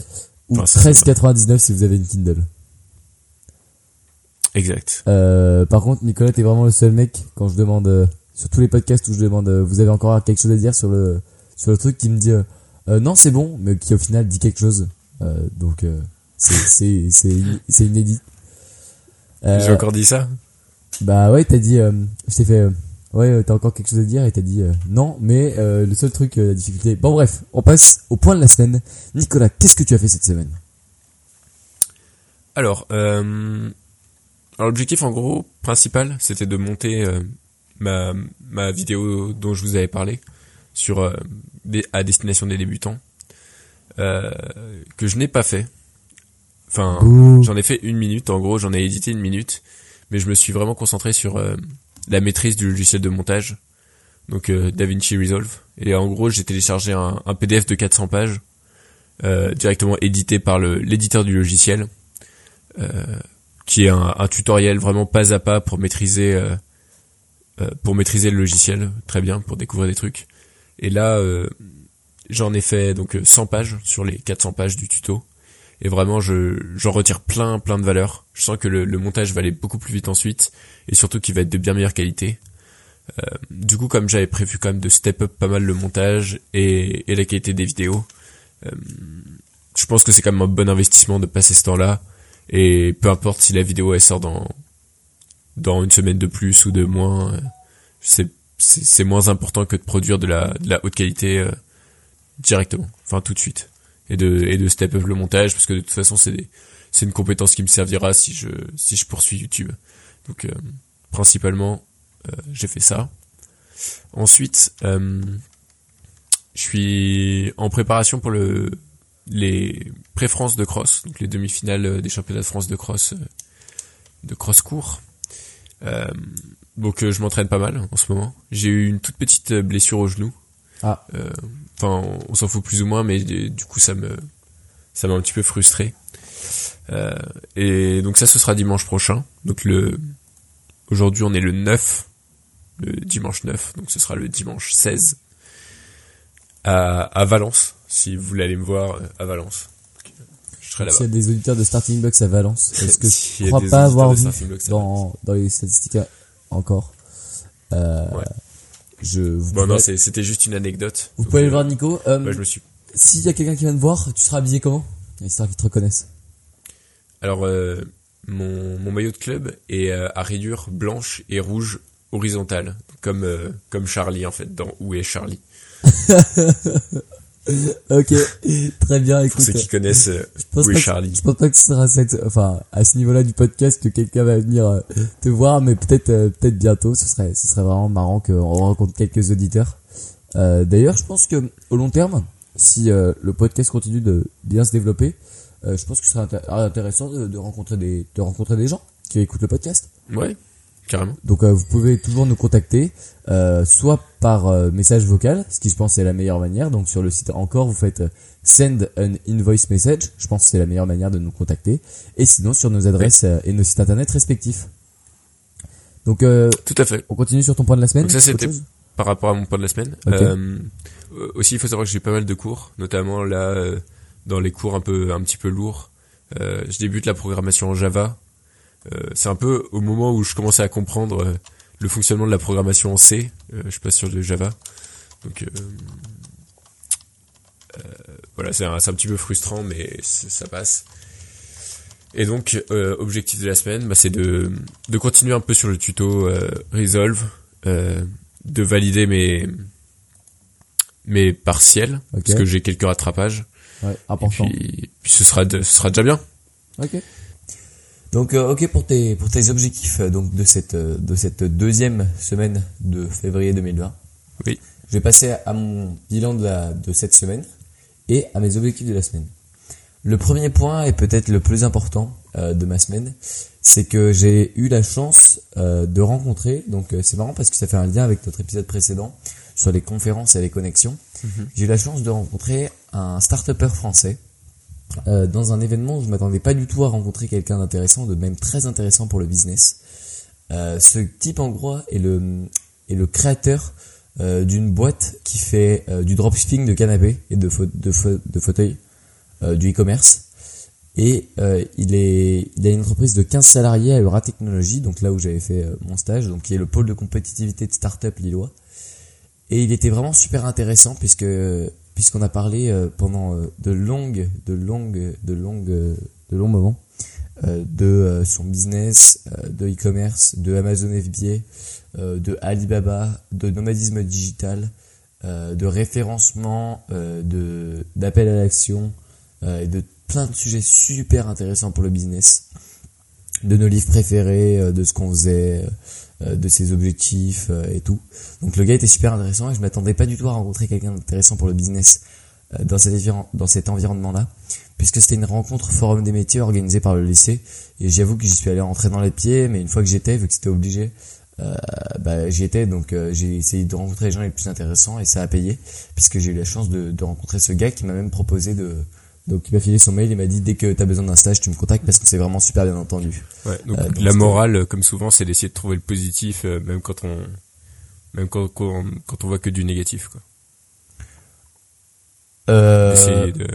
Ou Enfin, ça, c'est 13,99 si vous avez une Kindle. Exact. Euh, par contre, Nicolas, t'es vraiment le seul mec quand je demande euh, sur tous les podcasts où je demande, euh, vous avez encore quelque chose à dire sur le sur le truc qui me dit euh, euh, non c'est bon, mais qui au final dit quelque chose. Donc c'est c'est c'est in- c'est inédit. J'ai encore dit ça Bah ouais, t'as dit, je t'ai fait, ouais, t'as encore quelque chose à dire et t'as dit non, mais le seul truc, la difficulté. Bon bref, on passe au point de la semaine. Nicolas, qu'est-ce que tu as fait cette semaine? Alors, euh, alors l'objectif en gros principal, c'était de monter euh, ma ma vidéo dont je vous avais parlé sur euh, des, à destination des débutants, euh, que je n'ai pas fait. Enfin, j'en ai fait une minute. En gros, j'en ai édité une minute, mais je me suis vraiment concentré sur euh, la maîtrise du logiciel de montage, donc euh, DaVinci Resolve. Et en gros, j'ai téléchargé un, un PDF de 400 pages euh, directement édité par le l'éditeur du logiciel euh, qui est un, un tutoriel vraiment pas à pas pour maîtriser pour maîtriser le logiciel très bien pour découvrir des trucs. Et là euh, j'en ai fait donc euh, 100 pages sur les 400 pages du tuto. Et vraiment je j'en retire plein plein de valeurs je sens que le, montage va aller beaucoup plus vite ensuite et surtout qu'il va être de bien meilleure qualité. Euh, du coup comme j'avais prévu quand même de step up pas mal le montage et, et la qualité des vidéos euh, je pense que c'est quand même un bon investissement de passer ce temps-là. Et peu importe si la vidéo elle sort dans dans une semaine de plus ou de moins, euh, c'est c'est moins important que de produire de la de la haute qualité euh, directement, enfin tout de suite, et de et de step up le montage parce que de toute façon c'est c'est une compétence qui me servira si je si je poursuis YouTube. Donc euh, principalement euh, j'ai fait ça. Ensuite euh, je suis en préparation pour le les pré-France de cross, donc les demi-finales euh, des championnats de France de cross, de cross court. Euh, donc euh, je m'entraîne pas mal en ce moment. J'ai eu une toute petite euh, blessure au genou. Ah. Euh, Enfin, on, on s'en fout plus ou moins, mais euh, du coup ça me ça m'a un petit peu frustré. Euh, et donc ça, ce sera dimanche prochain. Donc le aujourd'hui on est le 9, le dimanche 9, donc ce sera le dimanche 16 à, à Valence, si vous voulez aller me voir à Valence. Euh, serai S'il y là-bas. a des auditeurs de Starting Blocks à Valence, est-ce que je crois pas avoir vu dans, dans les statistiques encore euh, Ouais. Je, vous Bon non, pouvez, c'était juste une anecdote. vous pouvez aller euh, voir Nico. Euh, bah, je me suis. S'il y a quelqu'un qui vient te voir, tu seras habillé comment? Histoire qu'ils te reconnaissent. Alors euh, mon, mon maillot de club est euh, à rayures blanches et rouges horizontales, comme euh, comme Charlie en fait dans Où est Charlie? Ok, très bien. Pour Écoute, ceux qui connaissent euh, je pense Où pas est que- Charlie. Je pense pas que ce sera cette, enfin, à ce niveau-là du podcast que quelqu'un va venir euh, te voir, mais peut-être, euh, peut-être bientôt. Ce serait, ce serait vraiment marrant qu'on rencontre quelques auditeurs. Euh, D'ailleurs, je pense que au long terme, si euh, le podcast continue de bien se développer, euh, je pense que ce serait intér- intéressant de, de rencontrer des, de rencontrer des gens qui écoutent le podcast. Ouais, carrément. Donc, euh, vous pouvez toujours nous contacter, euh, soit par euh, message vocal, ce qui je pense est la meilleure manière. Donc, sur le site encore, vous faites euh, send an invoice message. Je pense que c'est la meilleure manière de nous contacter. Et sinon, sur nos adresses euh, et nos sites internet respectifs. Donc, euh, Tout à fait. on continue sur ton point de la semaine. Donc ça, c'était- Par rapport à mon point de la semaine. Aussi, il faut savoir que j'ai pas mal de cours, notamment là euh, dans les cours un peu un petit peu lourds. Euh, je débute la programmation en Java. Euh, c'est un peu au moment où je commençais à comprendre euh, le fonctionnement de la programmation en C. Euh, je passe sur le Java. Donc voilà, c'est un, petit peu frustrant, mais ça passe. Et donc, euh, objectif de la semaine, bah, c'est de, de continuer un peu sur le tuto euh, Resolve, euh, de valider mes mes partiels, parce que j'ai quelques rattrapages. Ouais, Et important. puis, puis ce sera de- ce sera déjà bien. Ok. Donc euh, ok pour tes pour tes objectifs euh, donc de cette euh, de cette deuxième semaine de février 2020. Oui. Je vais passer à mon bilan de la de cette semaine et à mes objectifs de la semaine. Le premier point est peut-être le plus important euh, de ma semaine, c'est que j'ai eu la chance euh, de rencontrer donc euh, c'est marrant parce que ça fait un lien avec notre épisode précédent sur les conférences et les connexions. J'ai eu la chance de rencontrer un start-upper français euh, dans un événement où je m'attendais pas du tout à rencontrer quelqu'un d'intéressant, de même très intéressant pour le business. Euh, ce type en gros est le créateur euh, d'une boîte qui fait du dropshipping de canapés et de, fa- de, fa- de fauteuils, du e-commerce. Et il a une entreprise de 15 salariés à Eura Technologies, donc là où j'avais fait mon stage, donc qui est le pôle de compétitivité de start-up lillois. Et il était vraiment super intéressant puisque puisqu'on a parlé euh, pendant euh, de longues, de longues, de longues, de longs moments euh, de son business, de e-commerce, de Amazon FBA, de Alibaba, de nomadisme digital, de référencement, d'appel à l'action et de plein de sujets super intéressants pour le business, de nos livres préférés, de ce qu'on faisait, de ses objectifs euh, et tout. Donc le gars était super intéressant et je m'attendais pas du tout à rencontrer quelqu'un d'intéressant pour le business euh, dans cet, dans cet environnement-là, puisque c'était une rencontre forum des métiers organisée par le lycée. Et j'avoue que j'y suis allé rentrer dans les pieds, mais une fois que j'étais, vu que c'était obligé, euh, bah, j'y étais, donc euh, j'ai essayé de rencontrer les gens les plus intéressants et ça a payé, puisque j'ai eu la chance de, de rencontrer ce gars qui m'a même proposé de... Donc il m'a filé son mail, il m'a dit dès que t'as besoin d'un stage, tu me contactes parce que c'est vraiment super bien entendu. Ouais, donc Euh, donc la morale, euh, comme souvent, c'est d'essayer de trouver le positif, euh, même quand on, même quand, quand, quand on voit que du négatif, quoi. Euh, de,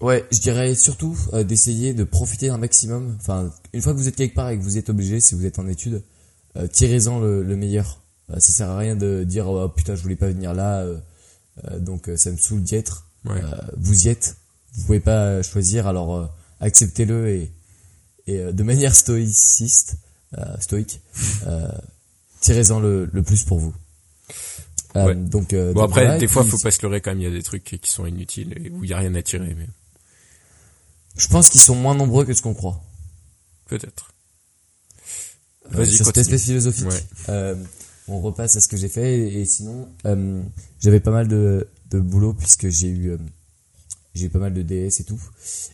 Ouais, je dirais surtout euh, d'essayer de profiter un maximum. Enfin, une fois que vous êtes quelque part et que vous êtes obligé, si vous êtes en études, tirez-en le, le meilleur. Ça sert à rien de dire oh, putain je voulais pas venir là, donc ça me saoule d'y être. ouais. Vous y êtes, vous pouvez pas choisir, alors euh, acceptez-le et, et euh, de manière stoïciste, euh, stoïque, euh, tirez-en le, le plus pour vous. Euh, Ouais. Donc, euh, Bon donc après, voilà, des fois, puis, faut pas se leurrer quand même. Il y a des trucs qui sont inutiles et où il y a rien à tirer, mais je pense qu'ils sont moins nombreux que ce qu'on croit. peut-être. Euh, Vas-y, sur cette espèce philosophique. Ouais. Euh, on repasse à ce que j'ai fait et, et sinon euh, j'avais pas mal de, de boulot puisque j'ai eu euh, j'ai pas mal de DS et tout.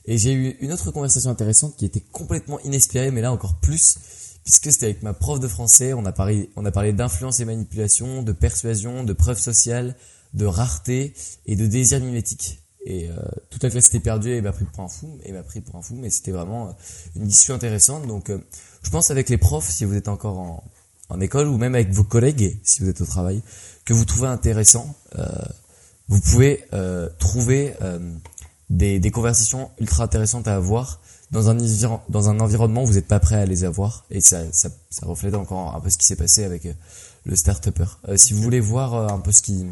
Et j'ai eu une autre conversation intéressante qui était complètement inespérée mais là encore plus puisque c'était avec ma prof de français. On a parlé on a parlé d'influence et manipulation de persuasion de preuve sociale de rareté et de désir mimétique. Et euh, toute la classe était perdue et m'a pris pour un fou et m'a pris pour un fou mais c'était vraiment euh, une discussion intéressante. Donc euh, je pense avec les profs si vous êtes encore en en école ou même avec vos collègues si vous êtes au travail que vous trouvez intéressant euh, vous pouvez trouver des, des conversations ultra intéressantes à avoir dans un, dans un environnement où vous n'êtes pas prêt à les avoir et ça, ça, ça reflète encore un peu ce qui s'est passé avec euh, le start-upper. Euh, si vous voulez voir euh, un peu ce qui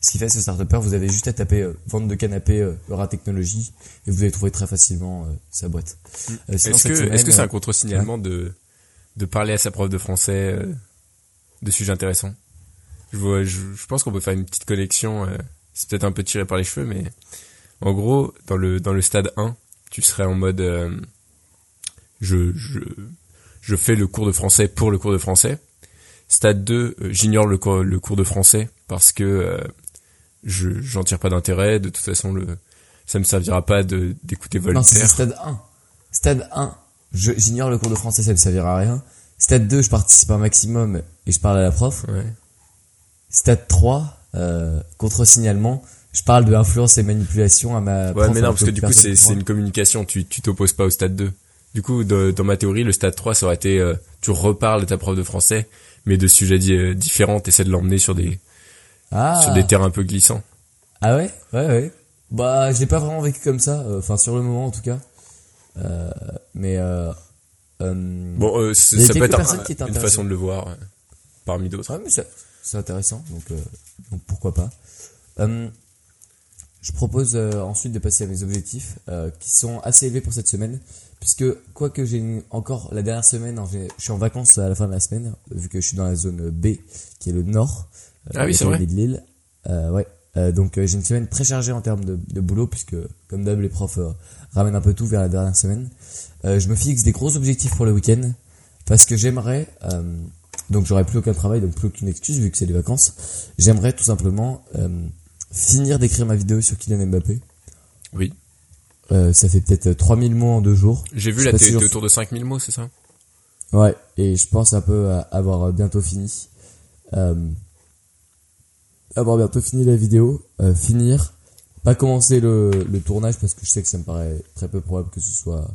ce qui fait ce start-upper, vous avez juste à taper euh, vente de canapé Eura Technologies et vous allez trouver très facilement sa boîte. Sinon, Est-ce que, c'est euh, un contre-signalement de, de parler à sa prof de français de sujets intéressants? Je, vois, je, je pense qu'on peut faire une petite connexion. c'est peut-être un peu tiré par les cheveux, mais en gros, dans le dans le stade 1, tu serais en mode euh, je, je je fais le cours de français pour le cours de français. Stade 2, euh, j'ignore le, cours- le cours de français parce que euh, je j'en tire pas d'intérêt. De toute façon, le ça me servira pas d'écouter Non, c'est Voltaire. stade 1. Stade 1, je- j'ignore le cours de français, ça ne servira à rien. Stade 2, je participe un maximum et je parle à la prof. Ouais. Stade 3, euh, contre-signalement, je parle de influence et manipulation à ma Ouais, mais non, parce que du coup, c'est une communication. Tu tu t'opposes pas au stade 2. Du coup, de- dans ma théorie, le stade 3, ça aurait été, euh, tu reparles de ta prof de français, mais de sujets di- euh, différents, t'essaies de l'emmener sur des Ah, sur des terrains un peu glissants. ah ouais, ouais, ouais. Bah, je l'ai pas vraiment vécu comme ça, euh, enfin sur le moment en tout cas. Euh, mais Bon, c'est- ça peut être un- une façon de le voir, parmi d'autres. Ouais, mais c'est c'est intéressant, donc, donc pourquoi pas. Je propose euh, ensuite de passer à mes objectifs, euh, qui sont assez élevés pour cette semaine, puisque quoique j'ai encore la dernière semaine, j'ai- je suis en vacances à la fin de la semaine, vu que je suis dans la zone B, qui est le nord. euh, Ah oui, c'est vrai. de Lille. Euh, ouais. Euh, donc j'ai une semaine très chargée en termes de, de boulot, puisque comme d'hab les profs ramènent un peu tout vers la dernière semaine. Euh, je me fixe des gros objectifs pour le week-end, parce que j'aimerais... euh, donc j'aurai plus aucun travail, donc plus aucune excuse vu que c'est les vacances. J'aimerais tout simplement euh, finir d'écrire ma vidéo sur Kylian Mbappé. Oui. Euh, ça fait peut-être 3000 mots en deux jours. J'ai vu pas t'es autour de 5000 mots, c'est ça? Ouais, et je pense un peu à avoir bientôt fini. Euh, avoir bientôt fini la vidéo, euh, finir, pas commencer le, le tournage parce que je sais que ça me paraît très peu probable que ce soit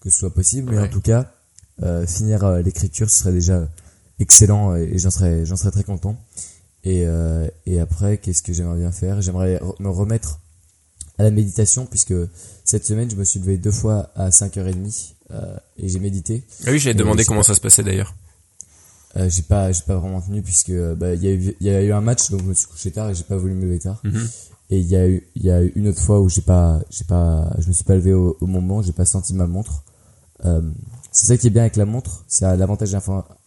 que ce soit possible, mais Ouais. en tout cas euh, finir euh, l'écriture ce serait déjà excellent et j'en serais j'en serais très content. Et euh, et après qu'est-ce que j'aimerais bien faire? J'aimerais me remettre à la méditation puisque cette semaine je me suis levé deux fois à 5h30 euh, et j'ai médité. Ah oui, j'avais demandé comment pas- ça se passait d'ailleurs. Euh, j'ai pas j'ai pas vraiment tenu puisque euh, bah il y a eu il y a eu un match donc je me suis couché tard et j'ai pas voulu me lever tard. Mhm. Et il y a eu il y a eu une autre fois où j'ai pas j'ai pas je me suis pas levé au, au moment, j'ai pas senti ma montre. Euh, c'est ça qui est bien avec la montre, c'est l'avantage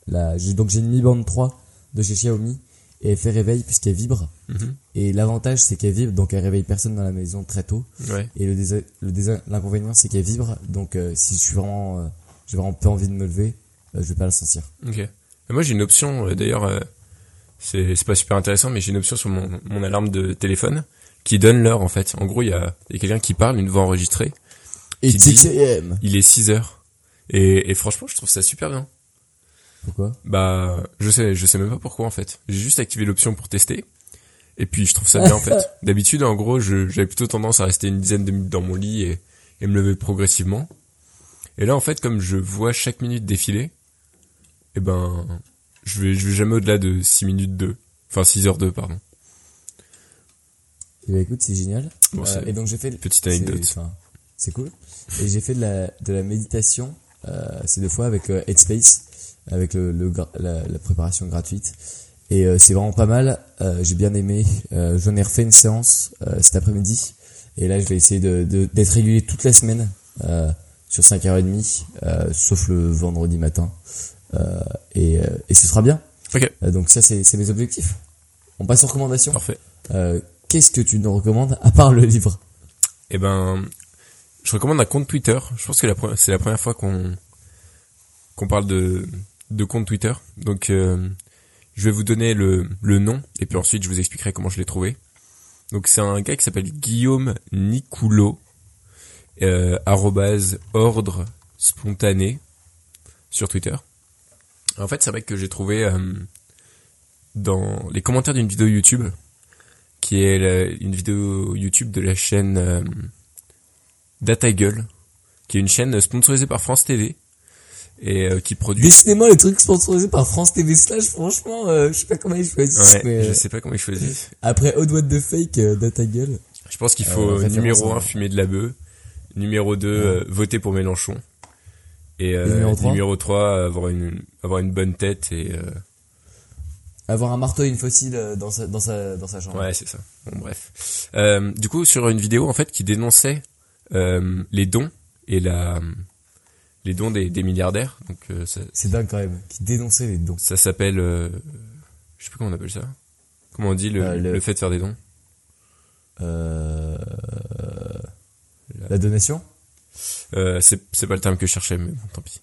la donc j'ai une Mi Band 3 de chez Xiaomi et elle fait réveil puisqu'elle vibre Mhm. et l'avantage c'est qu'elle vibre donc elle réveille personne dans la maison très tôt Ouais. et le désa- le l'inconvénient c'est qu'elle vibre donc euh, si je suis vraiment euh, j'ai vraiment pas envie de me lever, euh, je vais pas la sentir. Ok. Et moi j'ai une option d'ailleurs c'est pas super intéressant mais j'ai une option sur mon, mon alarme de téléphone qui donne l'heure en fait. En gros, il y a, y a quelqu'un qui parle, une voix enregistrée. Et dit- 6 AM. Il est 6 heures. Et, et franchement, je trouve ça super bien. Pourquoi? Bah, je sais, je sais même pas pourquoi en fait. J'ai juste activé l'option pour tester. Et puis je trouve ça bien en fait. D'habitude, en gros, j'avais plutôt tendance à rester une dizaine de minutes dans mon lit et, et me lever progressivement. Et là, en fait, comme je vois chaque minute défiler, eh ben, je vais, je vais jamais au-delà de 6 minutes 2. Enfin, 6 heures 2, pardon. Eh ben, écoute, c'est génial. Bon, Euh, et donc j'ai fait petite anecdote. C'est cool. Et j'ai fait de la de la méditation euh, ces deux fois avec euh, Headspace, avec le, le gra- la, la préparation gratuite. Et euh, c'est vraiment pas mal. Euh, j'ai bien aimé. Euh, J'en ai refait une séance cet après-midi. Et là, je vais essayer de de- d'être régulier toute la semaine sur 5h30, euh, sauf le vendredi matin. Et, et ce sera bien. Donc ça, c'est mes objectifs. On passe aux recommandations. parfait. Euh, Qu'est-ce que tu nous recommandes à part le livre? Eh ben, je recommande un compte Twitter. Je pense que c'est la première fois qu'on qu'on parle de de compte Twitter. Donc, euh, je vais vous donner le le nom et puis ensuite je vous expliquerai comment je l'ai trouvé. Donc, c'est un gars qui s'appelle Guillaume Nicoulot, euh, ordre spontané sur Twitter. En fait, c'est un mec que j'ai trouvé euh, dans les commentaires d'une vidéo YouTube qui est la- une vidéo YouTube de la chaîne euh, Data Gueule, qui est une chaîne sponsorisée par France TV et euh, qui produit. Décidément, les trucs sponsorisés par France TV Slash, franchement, euh, je sais pas comment ils choisissent, Ouais, mais je euh, sais pas comment ils choisissent. après Odd What the Fake, euh, Data Gueule. Je pense qu'il Euh, faut référence numéro à- 1 fumer de la bœuf, numéro 2 euh, voter pour Mélenchon et, euh, Et numéro trois numéro 3 avoir une avoir une bonne tête et euh, Avoir un marteau et une fossile euh, dans sa, dans sa, dans sa chambre. Ouais, c'est ça. Bon, bref. Euh, du coup, sur une vidéo en fait qui dénonçait euh, les dons et la les dons des, des milliardaires. Donc euh, ça, C'est dingue quand même, qui dénonçait les dons. ça s'appelle, euh, je sais plus comment on appelle ça. Comment on dit le, Euh, le- le fait de faire des dons Euh, la donation euh, C'est c'est pas le terme que je cherchais, mais bon, tant pis.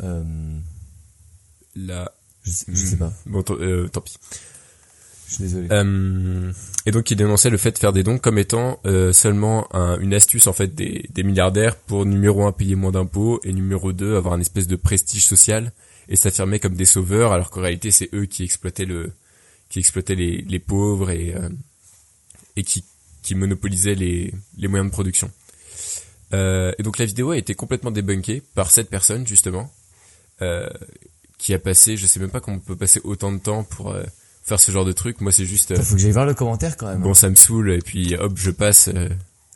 euh, La, je, sais, je sais pas, bon, tant- euh, tant pis. Euh, et donc il dénonçait le fait de faire des dons comme étant euh, seulement un- une astuce en fait des, milliardaires pour numéro un payer moins d'impôts et numéro 2 avoir un espèce de prestige social et s'affirmer comme des sauveurs alors qu'en réalité c'est eux qui exploitaient le qui exploitaient les, les pauvres et euh, et qui qui monopolisaient les les moyens de production. Et donc la vidéo a été complètement débunkée par cette personne justement qui a passé je sais même pas comment on peut passer autant de temps pour faire ce genre de truc. Moi c'est juste euh, faut que j'aille voir le commentaire quand même. Bon, ça me saoule, et puis hop, je passe. euh,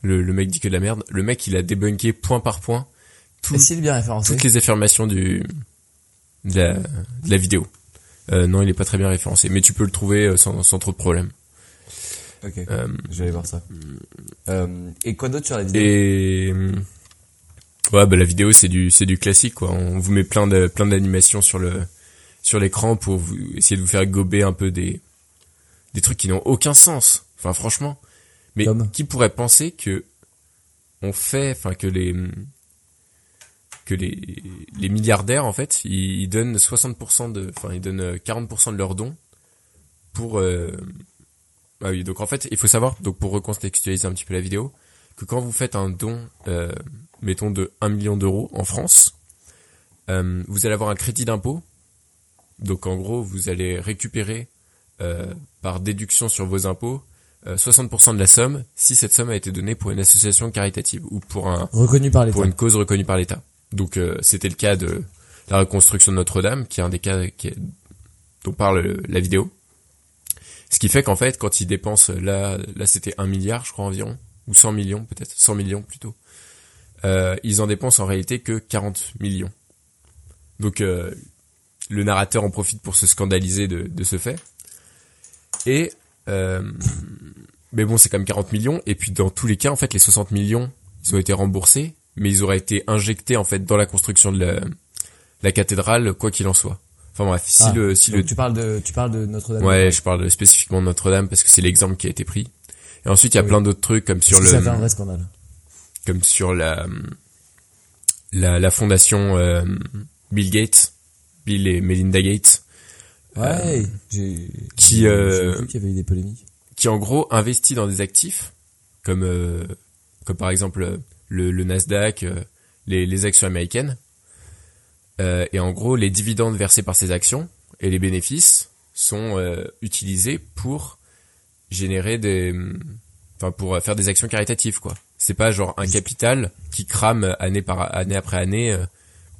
le, le mec dit que de la merde. Le mec, il a débunké point par point tout- bien référencé toutes les affirmations du de la, de la vidéo. Euh, non, il est pas très bien référencé, mais tu peux le trouver sans, sans trop de problème. Ok, je vais aller voir ça. Et quoi d'autre sur la vidéo? et ouais, bah la vidéo c'est du c'est du classique quoi. On vous met plein de plein d'animations sur le sur l'écran pour vous essayer de vous faire gober un peu des des trucs qui n'ont aucun sens. Enfin franchement, mais qui pourrait penser que on fait, enfin que les que les les milliardaires en fait, ils, ils donnent 60% de, enfin ils donnent euh, 40% de leurs dons pour euh, ah oui donc en fait il faut savoir donc pour recontextualiser un petit peu la vidéo que quand vous faites un don euh, mettons de 1 million d'euros en France euh, vous allez avoir un crédit d'impôt donc en gros vous allez récupérer euh, par déduction sur vos impôts euh, 60% de la somme si cette somme a été donnée pour une association caritative ou pour un Reconnu par l'État. pour une cause reconnue par l'État. Donc euh, c'était le cas de la reconstruction de Notre-Dame, qui est un des cas qui est- dont parle euh, la vidéo. Ce qui fait qu'en fait, quand ils dépensent, là, là c'était un milliard, je crois environ, ou 100 millions peut-être, 100 millions plutôt, euh, ils en dépensent en réalité que 40 millions. Donc euh, le narrateur en profite pour se scandaliser de, de ce fait. Et euh, mais bon, c'est quand même 40 millions. Et puis dans tous les cas, en fait, les 60 millions, ils ont été remboursés, mais ils auraient été injectés en fait dans la construction de la, la cathédrale, quoi qu'il en soit. Enfin bref, si Ah, le si le tu parles de tu parles de Notre-Dame. ouais, je parle spécifiquement de Notre-Dame parce que c'est l'exemple qui a été pris. Et ensuite, il y a Oui. plein d'autres trucs comme sur le ça fait un vrai scandale. comme sur la la, la fondation euh, Bill Gates, Bill et Melinda Gates, Ouais, j'ai qui, j'ai- j'ai vu qu'il y avait eu des polémiques. qui en gros investit dans des actifs comme euh, comme par exemple euh, le, le Nasdaq, euh, les, les actions américaines. Euh, et en gros, les dividendes versés par ces actions et les bénéfices sont euh, utilisés pour générer des, enfin pour faire des actions caritatives quoi. C'est pas genre un capital qui crame année par année après année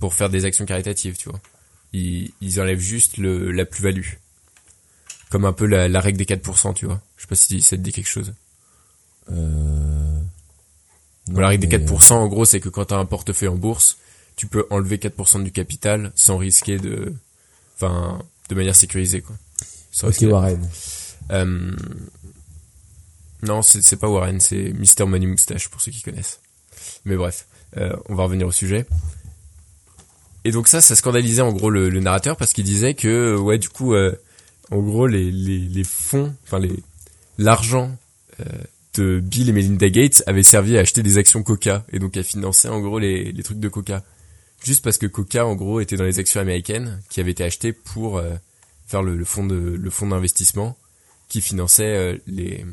pour faire des actions caritatives, tu vois. Ils, ils enlèvent juste le, la plus-value. Comme un peu la, la règle des 4%, tu vois. Je sais pas si ça te dit quelque chose. Euh... La règle des mais, 4%, en gros, c'est que quand tu as un portefeuille en bourse, tu peux enlever 4% du capital sans risquer de... Enfin, de manière sécurisée, quoi. Sans euh, Ok Warren. Euh, Non, c'est pas Warren, c'est Mr. Money Moustache, pour ceux qui connaissent. Mais bref, euh, on va revenir au sujet. Et donc ça, ça scandalisait en gros le, le narrateur parce qu'il disait que, ouais, du coup, euh, en gros, les, les, les fonds, enfin les l'argent euh, de Bill et Melinda Gates avait servi à acheter des actions Coca et donc à financer en gros les, les trucs de Coca. Juste parce que Coca, en gros, était dans les actions américaines qui avaient été achetées pour euh, faire le, le fonds de le fonds d'investissement qui finançait euh, les,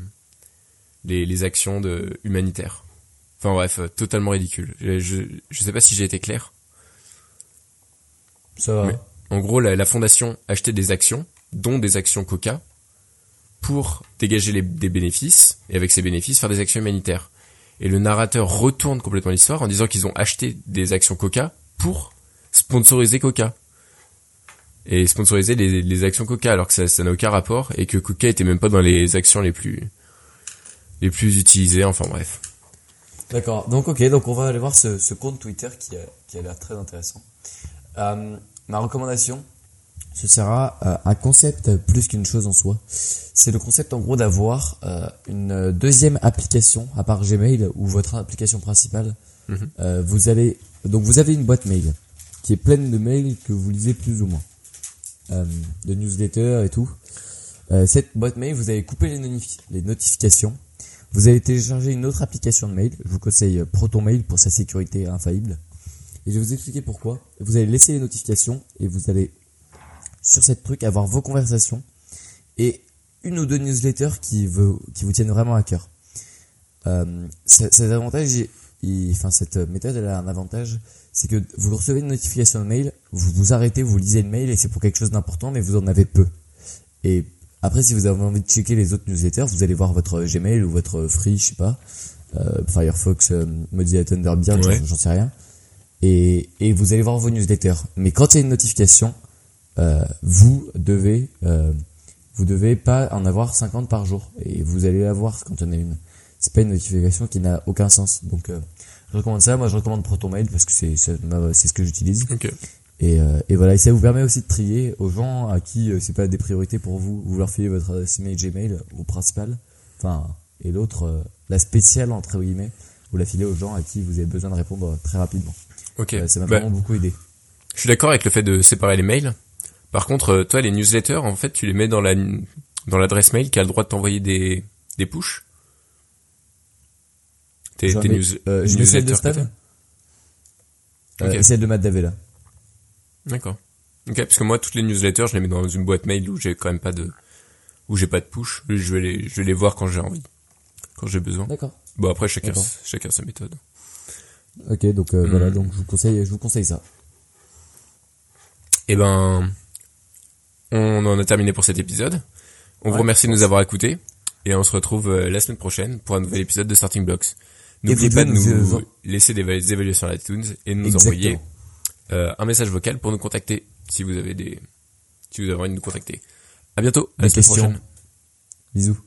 les les actions de humanitaires. Enfin bref, euh, totalement ridicule. Je je sais pas si j'ai été clair. Ça va. Mais- En gros, la, la fondation achetait des actions, dont des actions Coca, pour dégager les- des bénéfices, et avec ces bénéfices, faire des actions humanitaires. Et le narrateur retourne complètement l'histoire en disant qu'ils ont acheté des actions Coca pour sponsoriser Coca. Et sponsoriser les, les actions Coca, alors que ça ça n'a aucun rapport, et que Coca était même pas dans les actions les plus les plus utilisées, enfin bref. D'accord. Donc ok, donc on va aller voir ce, ce compte Twitter qui a, qui a l'air très intéressant. Euh, ma recommandation, ce sera euh, un concept plus qu'une chose en soi. C'est le concept en gros d'avoir euh, une deuxième application à part Gmail ou votre application principale. Mhm. Vous allez donc vous avez une boîte mail qui est pleine de mails que vous lisez plus ou moins, de newsletters et tout. Cette boîte mail, vous avez coupé les, notifi- les notifications. Vous allez télécharger une autre application de mail. Je vous conseille ProtonMail pour sa sécurité infaillible. Et je vais vous expliquer pourquoi. Vous allez laisser les notifications et vous allez sur cette truc avoir vos conversations et une ou deux newsletters qui vous, qui vous tiennent vraiment à cœur. Euh, c- cet avantage, il- il- enfin cette méthode, elle a un avantage, c'est que vous recevez une notification de mail, vous vous arrêtez, vous lisez le mail et c'est pour quelque chose d'important, mais vous en avez peu. Et après, si vous avez envie de checker les autres newsletters, vous allez voir votre Gmail ou votre Free, je sais pas, euh, Firefox, euh, Mozilla Thunderbird, Ouais. j'en sais rien. Et, et vous allez voir vos newsletters. Mais quand il y a une notification, euh, vous devez, euh, vous devez pas en avoir 50 par jour. Et vous allez la voir quand on a une. C'est pas une notification qui n'a aucun sens. Donc, euh, je recommande ça. Moi, je recommande ProtonMail parce que c'est c'est ma- c'est ce que j'utilise. Ok. Et, euh, et voilà, et ça vous permet aussi de trier aux gens à qui euh, c'est pas des priorités pour vous. Vous leur filez votre adresse email Gmail au principal, enfin, et l'autre, euh, la spéciale entre guillemets, vous la filez aux gens à qui vous avez besoin de répondre très rapidement. Ok. Ça m'a Bah, vraiment beaucoup aidé. Je suis d'accord avec le fait de séparer les mails. Par contre, euh, toi, les newsletters, en fait, tu les mets dans la dans l'adresse mail qui a le droit de t'envoyer des des push. Tes, tes news, Euh, celle de newsletters que t'as Euh, Ok. celle de Matt Davella. D'accord. Ok, parce que moi, toutes les newsletters, je les mets dans une boîte mail où j'ai quand même pas de où j'ai pas de push. Je vais les je vais les voir quand j'ai envie, quand j'ai besoin. D'accord. Bon après, chacun chacun sa méthode. Ok, donc euh, voilà, donc je vous conseille, je vous conseille ça. Eh ben, on en a terminé pour cet épisode. On vous remercie de nous avoir écoutés et on se retrouve euh, la semaine prochaine pour un nouvel épisode de Starting Blocks. N'oubliez pas de nous- nous laisser des val- des évaluations sur iTunes et de nous envoyer euh, un message vocal pour nous contacter si vous avez des si vous avez envie de nous contacter. À bientôt, à Des la semaine questions. prochaine. Bisous.